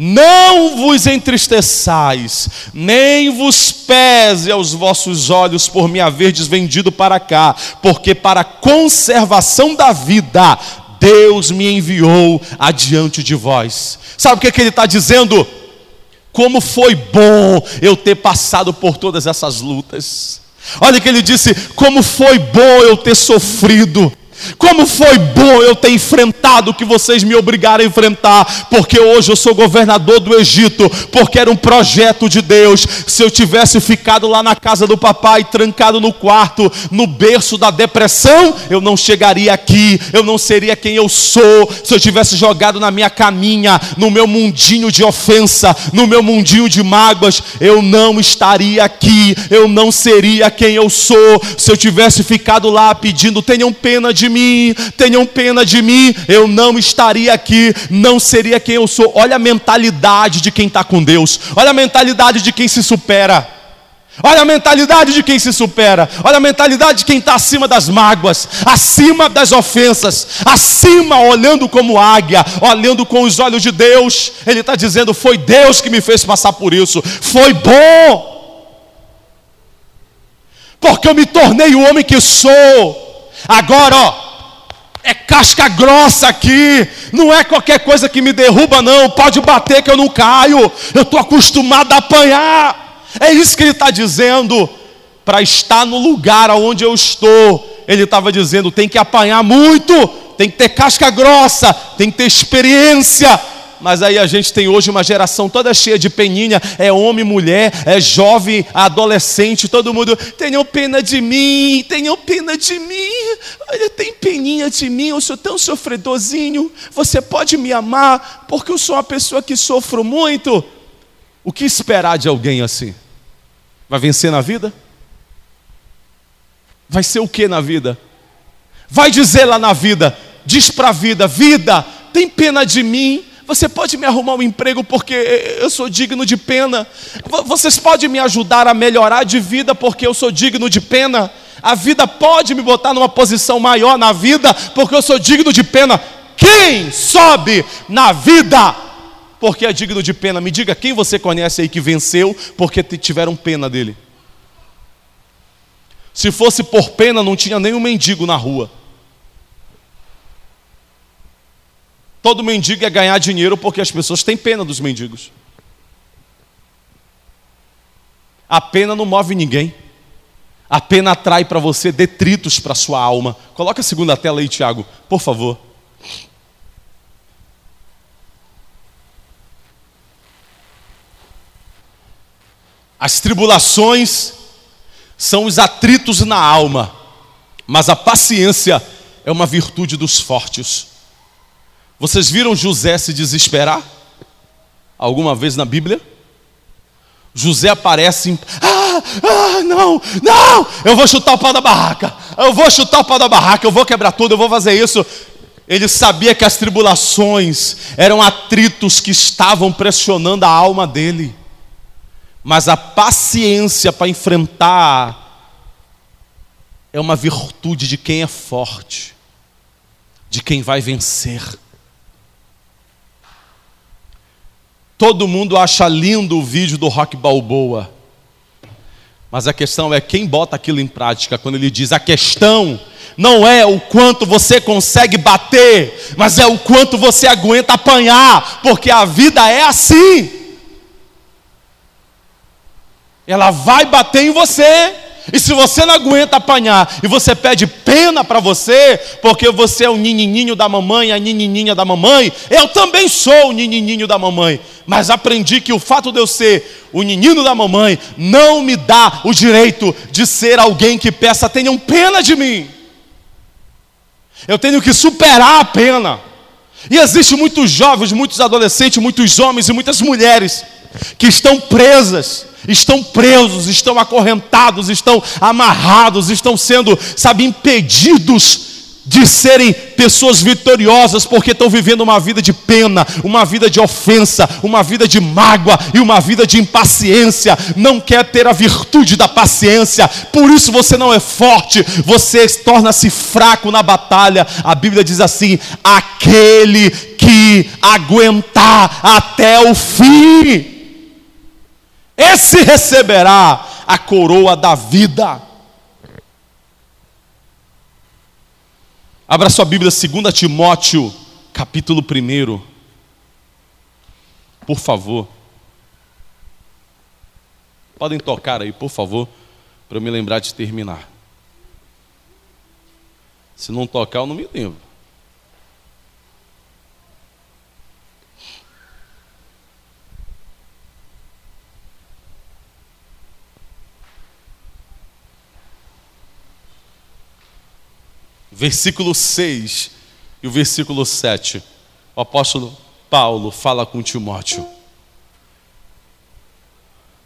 não vos entristeçais, nem vos pese aos vossos olhos por me haverdes vendido para cá, porque para a conservação da vida Deus me enviou adiante de vós. Sabe o que, é que ele está dizendo? Como foi bom eu ter passado por todas essas lutas. Olha que ele disse: como foi bom eu ter sofrido. Como foi bom eu ter enfrentado o que vocês me obrigaram a enfrentar, porque hoje eu sou governador do Egito, porque era um projeto de Deus. Se eu tivesse ficado lá na casa do papai, trancado no quarto, no berço da depressão, eu não chegaria aqui, eu não seria quem eu sou. Se eu tivesse jogado na minha caminha, no meu mundinho de ofensa, no meu mundinho de mágoas, eu não estaria aqui, eu não seria quem eu sou. Se eu tivesse ficado lá pedindo, tenham pena de mim, tenham pena de mim, eu não estaria aqui, não seria quem eu sou. Olha a mentalidade de quem está com Deus, olha a mentalidade de quem se supera. Olha a mentalidade de quem se supera, olha a mentalidade de quem está acima das mágoas, acima das ofensas, acima, olhando como águia, olhando com os olhos de Deus. Ele está dizendo: Foi Deus que me fez passar por isso, foi bom, porque eu me tornei o homem que sou. Agora, ó, é casca grossa aqui, não é qualquer coisa que me derruba, não. Pode bater que eu não caio, eu estou acostumado a apanhar. É isso que ele está dizendo. Para estar no lugar onde eu estou, ele estava dizendo: tem que apanhar muito, tem que ter casca grossa, tem que ter experiência, mas aí a gente tem hoje uma geração toda cheia de peninha, é homem, mulher, é jovem, adolescente, todo mundo, tenham pena de mim, tenham pena de mim, olha, tem peninha de mim, eu sou tão sofredorzinho, você pode me amar, porque eu sou uma pessoa que sofro muito. O que esperar de alguém assim? Vai vencer na vida? Vai ser o que na vida? Vai dizer lá na vida, diz para a vida: vida, tem pena de mim, você pode me arrumar um emprego porque eu sou digno de pena. Vocês podem me ajudar a melhorar de vida porque eu sou digno de pena. A vida pode me botar numa posição maior na vida porque eu sou digno de pena. Quem sobe na vida porque é digno de pena? Me diga quem você conhece aí que venceu porque tiveram pena dele. Se fosse por pena, não tinha nenhum mendigo na rua. Todo mendigo é ganhar dinheiro porque as pessoas têm pena dos mendigos. A pena não move ninguém. A pena atrai para você detritos para sua alma. Coloca a segunda tela aí, Tiago, por favor. As tribulações são os atritos na alma, mas a paciência é uma virtude dos fortes. Vocês viram José se desesperar? Alguma vez na Bíblia? José aparece em. Ah, ah, não, não! Eu vou chutar o pau da barraca, eu vou chutar o pau da barraca, eu vou quebrar tudo, eu vou fazer isso. Ele sabia que as tribulações eram atritos que estavam pressionando a alma dele, mas a paciência para enfrentar é uma virtude de quem é forte, de quem vai vencer. Todo mundo acha lindo o vídeo do Rock Balboa. Mas a questão é quem bota aquilo em prática quando ele diz: a questão não é o quanto você consegue bater, mas é o quanto você aguenta apanhar, porque a vida é assim. ela vai bater em você. E se você não aguenta apanhar e você pede pena para você, porque você é o ninininho da mamãe, a ninininha da mamãe, eu também sou o ninininho da mamãe. Mas aprendi que o fato de eu ser o menino da mamãe não me dá o direito de ser alguém que peça tenham pena de mim. Eu tenho que superar a pena. E existe muitos jovens, muitos adolescentes, muitos homens e muitas mulheres que estão presas estão presos, estão acorrentados, estão amarrados, estão sendo, sabe, impedidos de serem pessoas vitoriosas, porque estão vivendo uma vida de pena, uma vida de ofensa, uma vida de mágoa e uma vida de impaciência. Não quer ter a virtude da paciência, por isso você não é forte, você torna-se fraco na batalha. A Bíblia diz assim: aquele que aguentar até o fim esse receberá a coroa da vida. Abra sua Bíblia, 2 Timóteo, capítulo 1. Por favor. Podem tocar aí, por favor, para eu me lembrar de terminar. Se não tocar, eu não me lembro. Versículo 6 e o versículo 7. O apóstolo Paulo fala com Timóteo.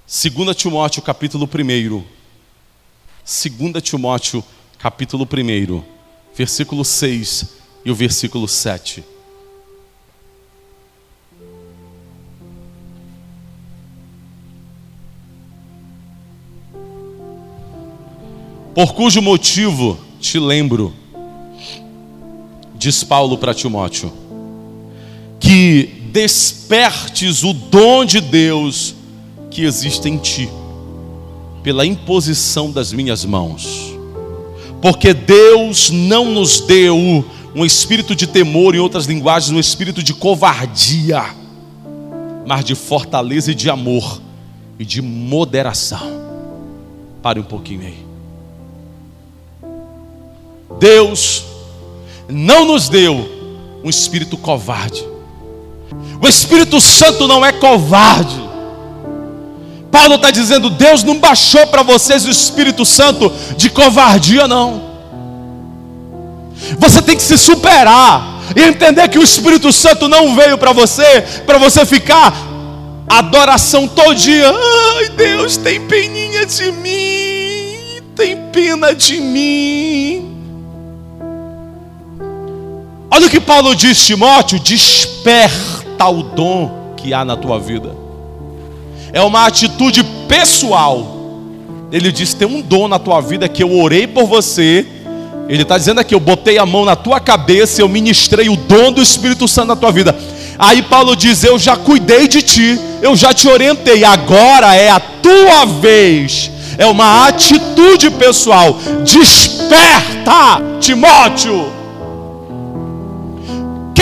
2 Timóteo, capítulo 1. 2 Timóteo, capítulo 1, versículo 6 e o versículo 7. Por cujo motivo te lembro diz Paulo para Timóteo, que despertes o dom de Deus que existe em ti, pela imposição das minhas mãos, porque Deus não nos deu um espírito de temor, em outras linguagens, um espírito de covardia, mas de fortaleza e de amor e de moderação. Pare um pouquinho aí. Deus não nos deu um espírito covarde. O Espírito Santo não é covarde. Paulo está dizendo: Deus não baixou para vocês o Espírito Santo de covardia, não. Você tem que se superar e entender que o Espírito Santo não veio para você, para você ficar adoração todo dia. Ai, Deus tem peninha de mim, tem pena de mim. Olha o que Paulo diz, Timóteo: desperta o dom que há na tua vida. É uma atitude pessoal. Ele diz: tem um dom na tua vida que eu orei por você. Ele está dizendo aqui: eu botei a mão na tua cabeça, eu ministrei o dom do Espírito Santo na tua vida. Aí Paulo diz: Eu já cuidei de ti, eu já te orientei, agora é a tua vez. É uma atitude pessoal. Desperta, Timóteo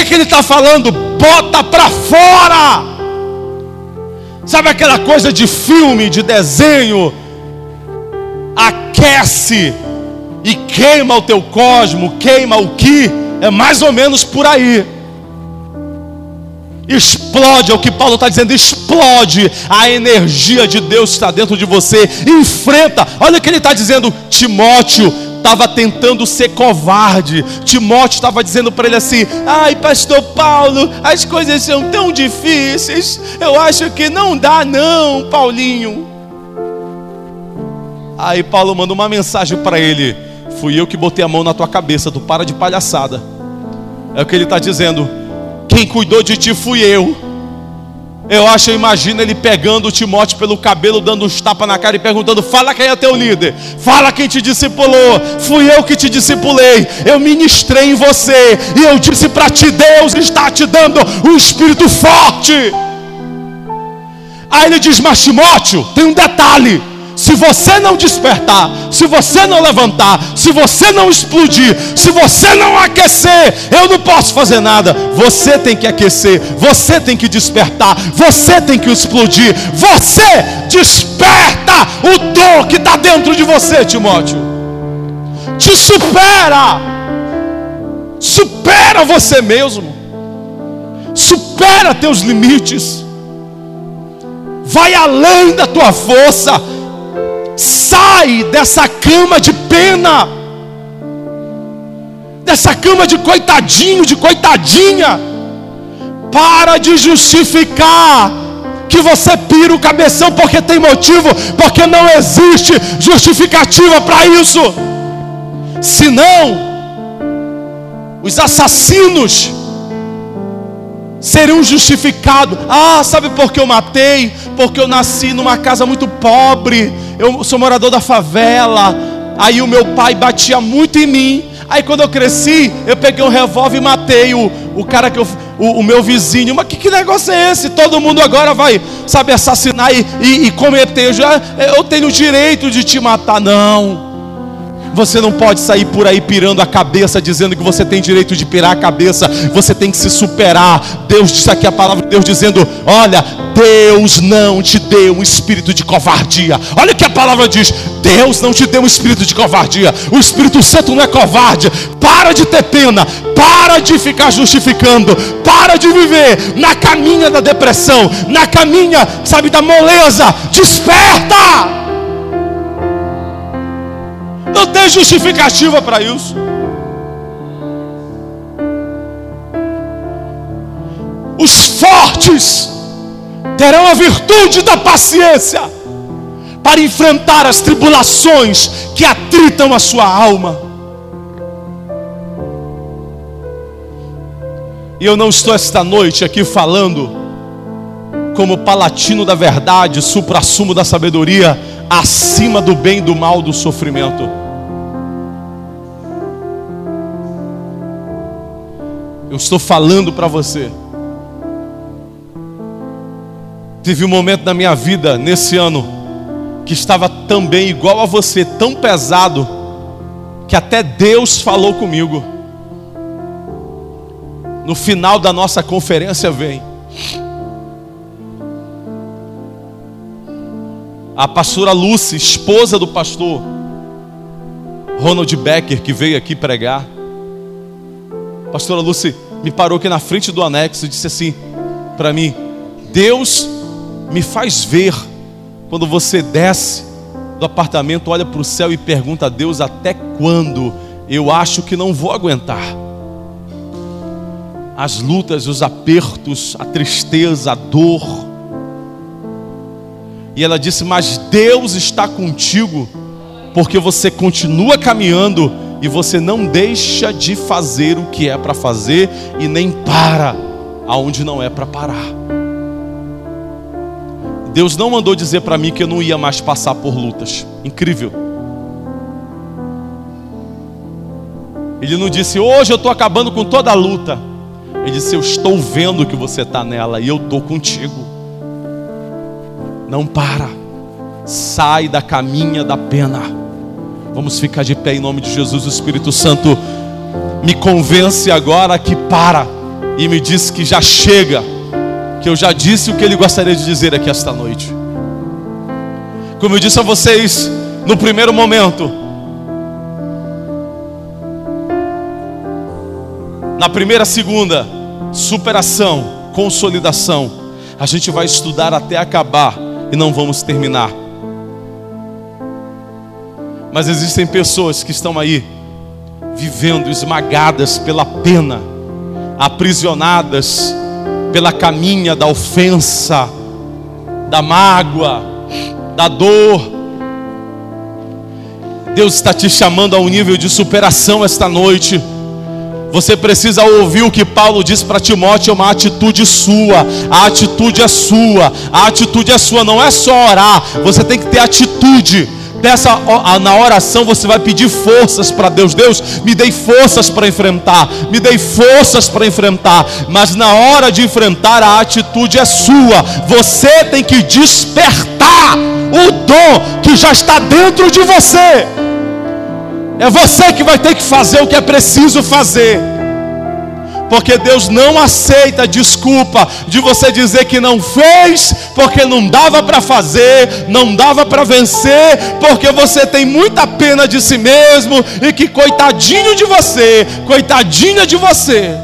que, que ele está falando? Bota para fora. Sabe aquela coisa de filme, de desenho? Aquece e queima o teu cosmo, queima o que? É mais ou menos por aí. Explode, é o que Paulo está dizendo, explode a energia de Deus está dentro de você. Enfrenta, olha o que ele está dizendo, Timóteo, estava tentando ser covarde. Timóteo estava dizendo para ele assim: Ai, pastor Paulo, as coisas são tão difíceis. Eu acho que não dá, não, Paulinho. Aí Paulo manda uma mensagem para ele: Fui eu que botei a mão na tua cabeça, tu para de palhaçada. É o que ele está dizendo. Quem cuidou de ti fui eu. Eu acho, eu imagino ele pegando Timóteo pelo cabelo, dando uns tapas na cara e perguntando: Fala quem é teu líder, fala quem te discipulou. Fui eu que te discipulei, eu ministrei em você, e eu disse para ti: Deus está te dando um espírito forte. Aí ele diz: Mas Timóteo, tem um detalhe: Se você não despertar, se você não levantar, se você não explodir, se você não aquecer, eu não posso fazer nada. Você tem que aquecer, você tem que despertar, você tem que explodir. Você desperta o dom que está dentro de você, Timóteo. Te supera, supera você mesmo, supera teus limites, vai além da tua força Sai dessa cama de pena, dessa cama de coitadinho, de coitadinha. Para de justificar que você pira o cabeção porque tem motivo, porque não existe justificativa para isso. Senão, os assassinos seriam justificados. Ah, sabe por que eu matei? Porque eu nasci numa casa muito pobre eu sou morador da favela. Aí o meu pai batia muito em mim. Aí quando eu cresci, eu peguei um revólver e matei o, o cara que eu, o, o meu vizinho. Mas que, que negócio é esse? Todo mundo agora vai, sabe, assassinar e, e, e cometer. Já, eu tenho o direito de te matar. Não. Você não pode sair por aí pirando a cabeça, dizendo que você tem direito de pirar a cabeça. Você tem que se superar. Deus disse aqui a palavra de Deus dizendo: Olha, Deus não te deu um espírito de covardia. Olha o que a palavra diz: Deus não te deu um espírito de covardia. O Espírito Santo não é covarde. Para de ter pena, para de ficar justificando, para de viver na caminha da depressão, na caminha, sabe, da moleza. Desperta! Não tem justificativa para isso. Os fortes terão a virtude da paciência para enfrentar as tribulações que atritam a sua alma. E eu não estou esta noite aqui falando como palatino da verdade, supra-sumo da sabedoria, acima do bem, do mal, do sofrimento. Eu estou falando para você. Tive um momento na minha vida nesse ano que estava também igual a você, tão pesado, que até Deus falou comigo. No final da nossa conferência, vem. a pastora Lucy, esposa do pastor Ronald Becker, que veio aqui pregar. Pastora Lucy me parou aqui na frente do anexo e disse assim para mim: Deus me faz ver quando você desce do apartamento, olha para o céu e pergunta a Deus até quando eu acho que não vou aguentar. As lutas, os apertos, a tristeza, a dor, e ela disse: Mas Deus está contigo, porque você continua caminhando e você não deixa de fazer o que é para fazer e nem para aonde não é para parar. Deus não mandou dizer para mim que eu não ia mais passar por lutas. Incrível. Ele não disse, hoje eu estou acabando com toda a luta. Ele disse, eu estou vendo que você está nela e eu estou contigo. Não para. Sai da caminha da pena. Vamos ficar de pé em nome de Jesus. O Espírito Santo me convence agora que para e me diz que já chega. Que eu já disse o que ele gostaria de dizer aqui esta noite. Como eu disse a vocês no primeiro momento, na primeira, segunda, superação, consolidação. A gente vai estudar até acabar e não vamos terminar. Mas existem pessoas que estão aí vivendo esmagadas pela pena, aprisionadas pela caminha da ofensa, da mágoa, da dor. Deus está te chamando a um nível de superação esta noite. Você precisa ouvir o que Paulo diz para Timóteo, é uma atitude sua. A atitude é sua. A atitude é sua, não é só orar. Você tem que ter atitude. Dessa na oração você vai pedir forças para Deus. Deus, me dei forças para enfrentar, me dei forças para enfrentar. Mas na hora de enfrentar a atitude é sua. Você tem que despertar o dom que já está dentro de você. É você que vai ter que fazer o que é preciso fazer porque Deus não aceita desculpa de você dizer que não fez, porque não dava para fazer, não dava para vencer, porque você tem muita pena de si mesmo e que coitadinho de você, coitadinha de você.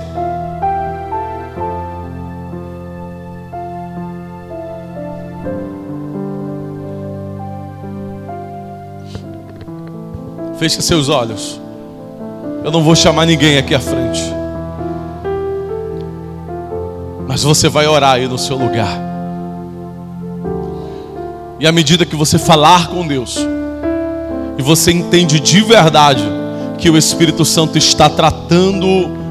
Feche seus olhos. Eu não vou chamar ninguém aqui à frente. Mas você vai orar aí no seu lugar. E à medida que você falar com Deus, e você entende de verdade que o Espírito Santo está tratando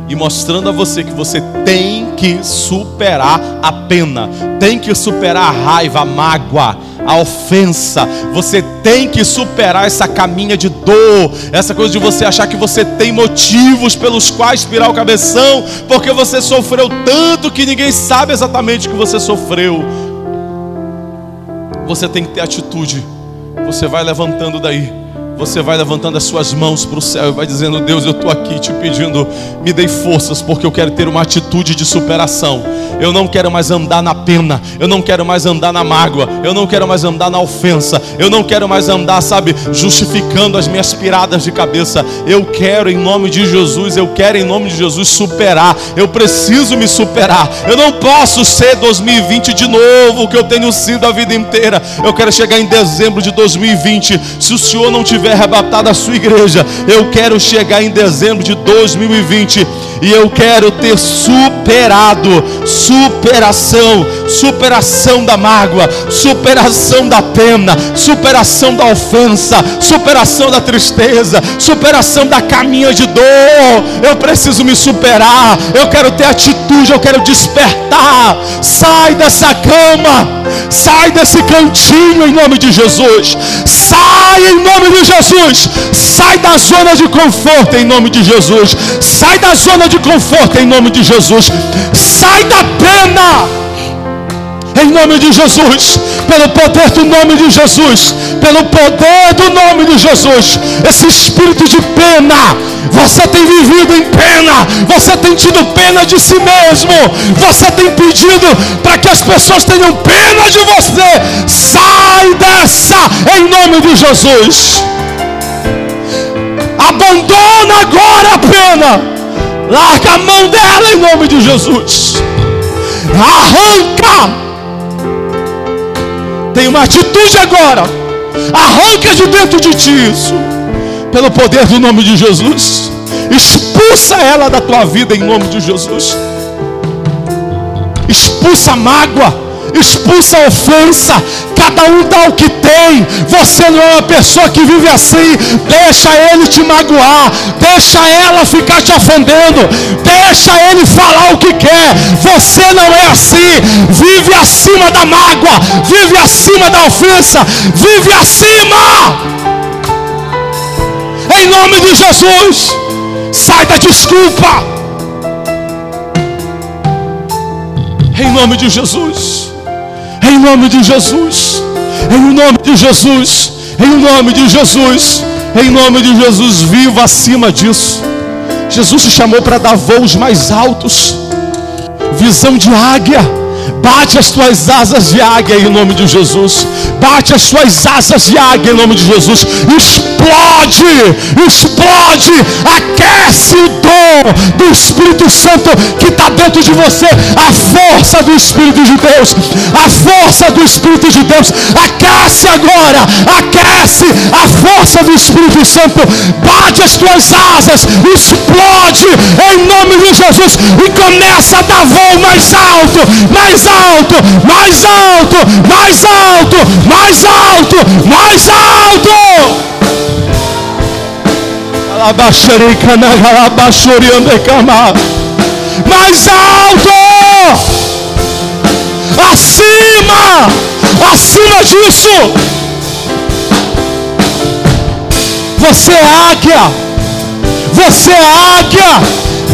e mostrando a você que você tem que superar a pena, tem que superar a raiva, a mágoa, a ofensa. Você tem que superar essa caminha de dor, essa coisa de você achar que você tem motivos pelos quais pirar o cabeção, porque você sofreu tanto que ninguém sabe exatamente o que você sofreu. Você tem que ter atitude. Você vai levantando daí você vai levantando as suas mãos para o céu e vai dizendo: Deus, eu estou aqui te pedindo, me dê forças, porque eu quero ter uma atitude de superação. Eu não quero mais andar na pena, eu não quero mais andar na mágoa, eu não quero mais andar na ofensa, eu não quero mais andar, sabe, justificando as minhas piradas de cabeça. Eu quero, em nome de Jesus, eu quero, em nome de Jesus, superar. Eu preciso me superar. Eu não posso ser 2020 de novo, o que eu tenho sido a vida inteira. Eu quero chegar em dezembro de 2020. Se o Senhor não tiver tiver arrebatado a sua igreja, eu quero chegar em dezembro de 2020 e eu quero ter superado, superação, superação da mágoa, superação da pena, superação da ofensa, superação da tristeza, superação da caminha de dor. Eu preciso me superar, eu quero ter atitude, eu quero despertar. Sai dessa cama, sai desse cantinho em nome de Jesus. Sai em nome de Jesus. Sai da zona de conforto em nome de Jesus. Sai da zona de conforto em nome de Jesus. Sai da pena em nome de Jesus, pelo poder do nome de Jesus, pelo poder do nome de Jesus, esse espírito de pena, você tem vivido em pena, você tem tido pena de si mesmo, você tem pedido para que as pessoas tenham pena de você, sai dessa em nome de Jesus. Abandona agora a pena, larga a mão dela em nome de Jesus, arranca tem uma atitude agora. Arranca de dentro de ti isso. Pelo poder do nome de Jesus. Expulsa ela da tua vida em nome de Jesus. Expulsa a mágoa expulsa a ofensa, cada um dá o que tem. Você não é uma pessoa que vive assim, deixa ele te magoar, deixa ela ficar te ofendendo, deixa ele falar o que quer. Você não é assim, vive acima da mágoa, vive acima da ofensa, vive acima. Em nome de Jesus, sai da desculpa. Em nome de Jesus. Em nome de Jesus. Em nome de Jesus. Em nome de Jesus. Em nome de Jesus, viva acima disso. Jesus te chamou para dar voos mais altos. Visão de águia Bate as tuas asas de águia em nome de Jesus. Bate as tuas asas de águia em nome de Jesus. Explode, explode, aquece o dom do Espírito Santo que está dentro de você. A força do Espírito de Deus, a força do Espírito de Deus. Aquece agora, aquece a força do Espírito Santo. Bate as tuas asas, explode em nome de Jesus e começa a dar voo mais alto, mais alto alto, mais alto, mais alto, mais alto, mais alto. Mais alto, acima, acima disso. Você é águia. Você é águia.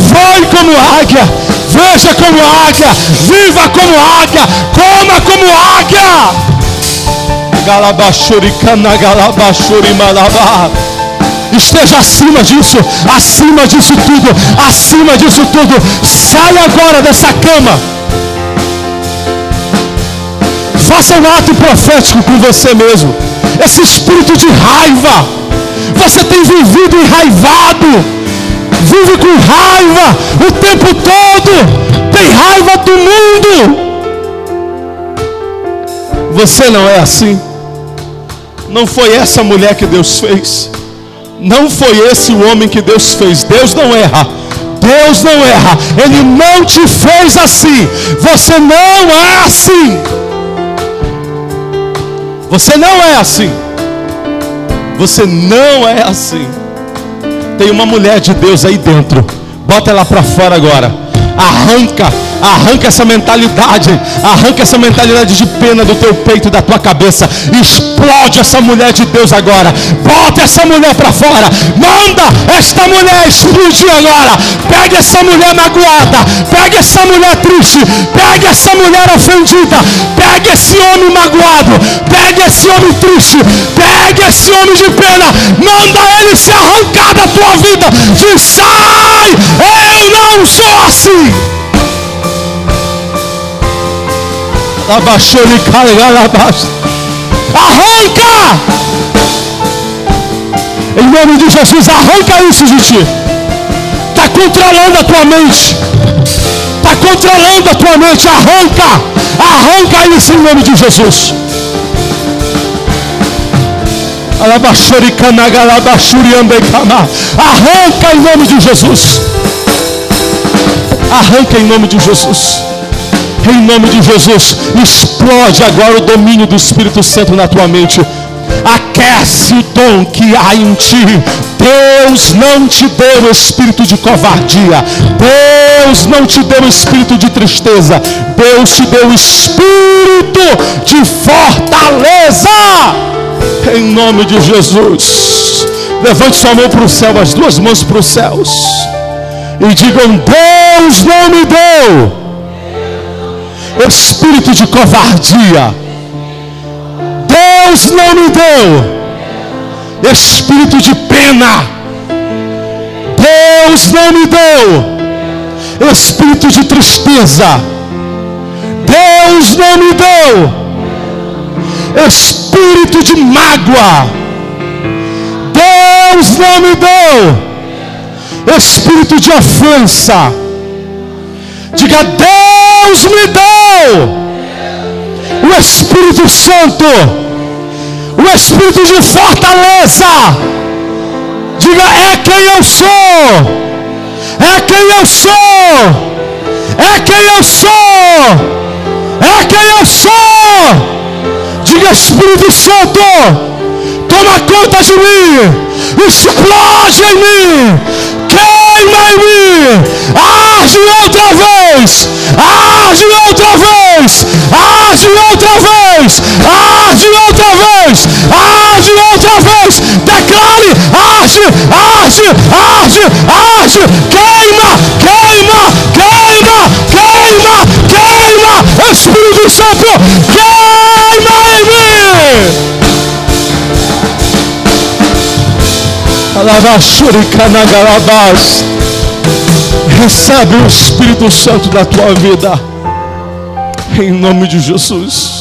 Voe como águia. Veja como águia. Viva como águia. Coma como águia. Esteja acima disso, acima disso tudo, acima disso tudo. Saia agora dessa cama. Faça um ato profético com você mesmo. Esse espírito de raiva. Você tem vivido enraivado. Vive com raiva o tempo todo. Tem raiva do mundo. Você não é assim. Não foi essa mulher que Deus fez. Não foi esse o homem que Deus fez. Deus não erra. Deus não erra. Ele não te fez assim. Você não é assim. Você não é assim. Você não é assim. Tem uma mulher de Deus aí dentro. Bota ela para fora agora. Arranca Arranca essa mentalidade, arranca essa mentalidade de pena do teu peito da tua cabeça. Explode essa mulher de Deus agora. Bota essa mulher para fora. Manda esta mulher explodir agora. Pega essa mulher magoada. Pega essa mulher triste. Pega essa mulher ofendida. Pega esse homem magoado. Pega esse homem triste. Pega esse homem de pena. Manda ele se arrancar da tua vida. Diz: sai! Eu não sou assim. Arranca! Em nome de Jesus, arranca isso de ti. Está controlando a tua mente. Está controlando a tua mente. Arranca! Arranca isso em nome de Jesus. Arranca em nome de Jesus. Arranca em nome de Jesus. Em nome de Jesus, explode agora o domínio do Espírito Santo na tua mente. Aquece o dom que há em ti. Deus não te deu o espírito de covardia. Deus não te deu o espírito de tristeza. Deus te deu o espírito de fortaleza. Em nome de Jesus. Levante sua mão para o céu, as duas mãos para os céus. E digam: Deus não me deu espírito de covardia. Deus não me deu espírito de pena. Deus não me deu espírito de tristeza. Deus não me deu espírito de mágoa. Deus não me deu espírito de ofensa. Diga, Deus me deu o Espírito Santo, o Espírito de fortaleza. Diga, é quem eu sou, é quem eu sou, é quem eu sou, é quem eu sou. Diga, Espírito Santo, toma conta de mim, explode em mim, queima em mim, arde outra vez, arde outra vez, arde outra vez, arde outra vez, arde outra vez, declare, arde, arde, arde, arde, queima, queima, queima, queima, queima, Espírito Santo, Recebe o Espírito Santo da tua vida. Em nome de Jesus.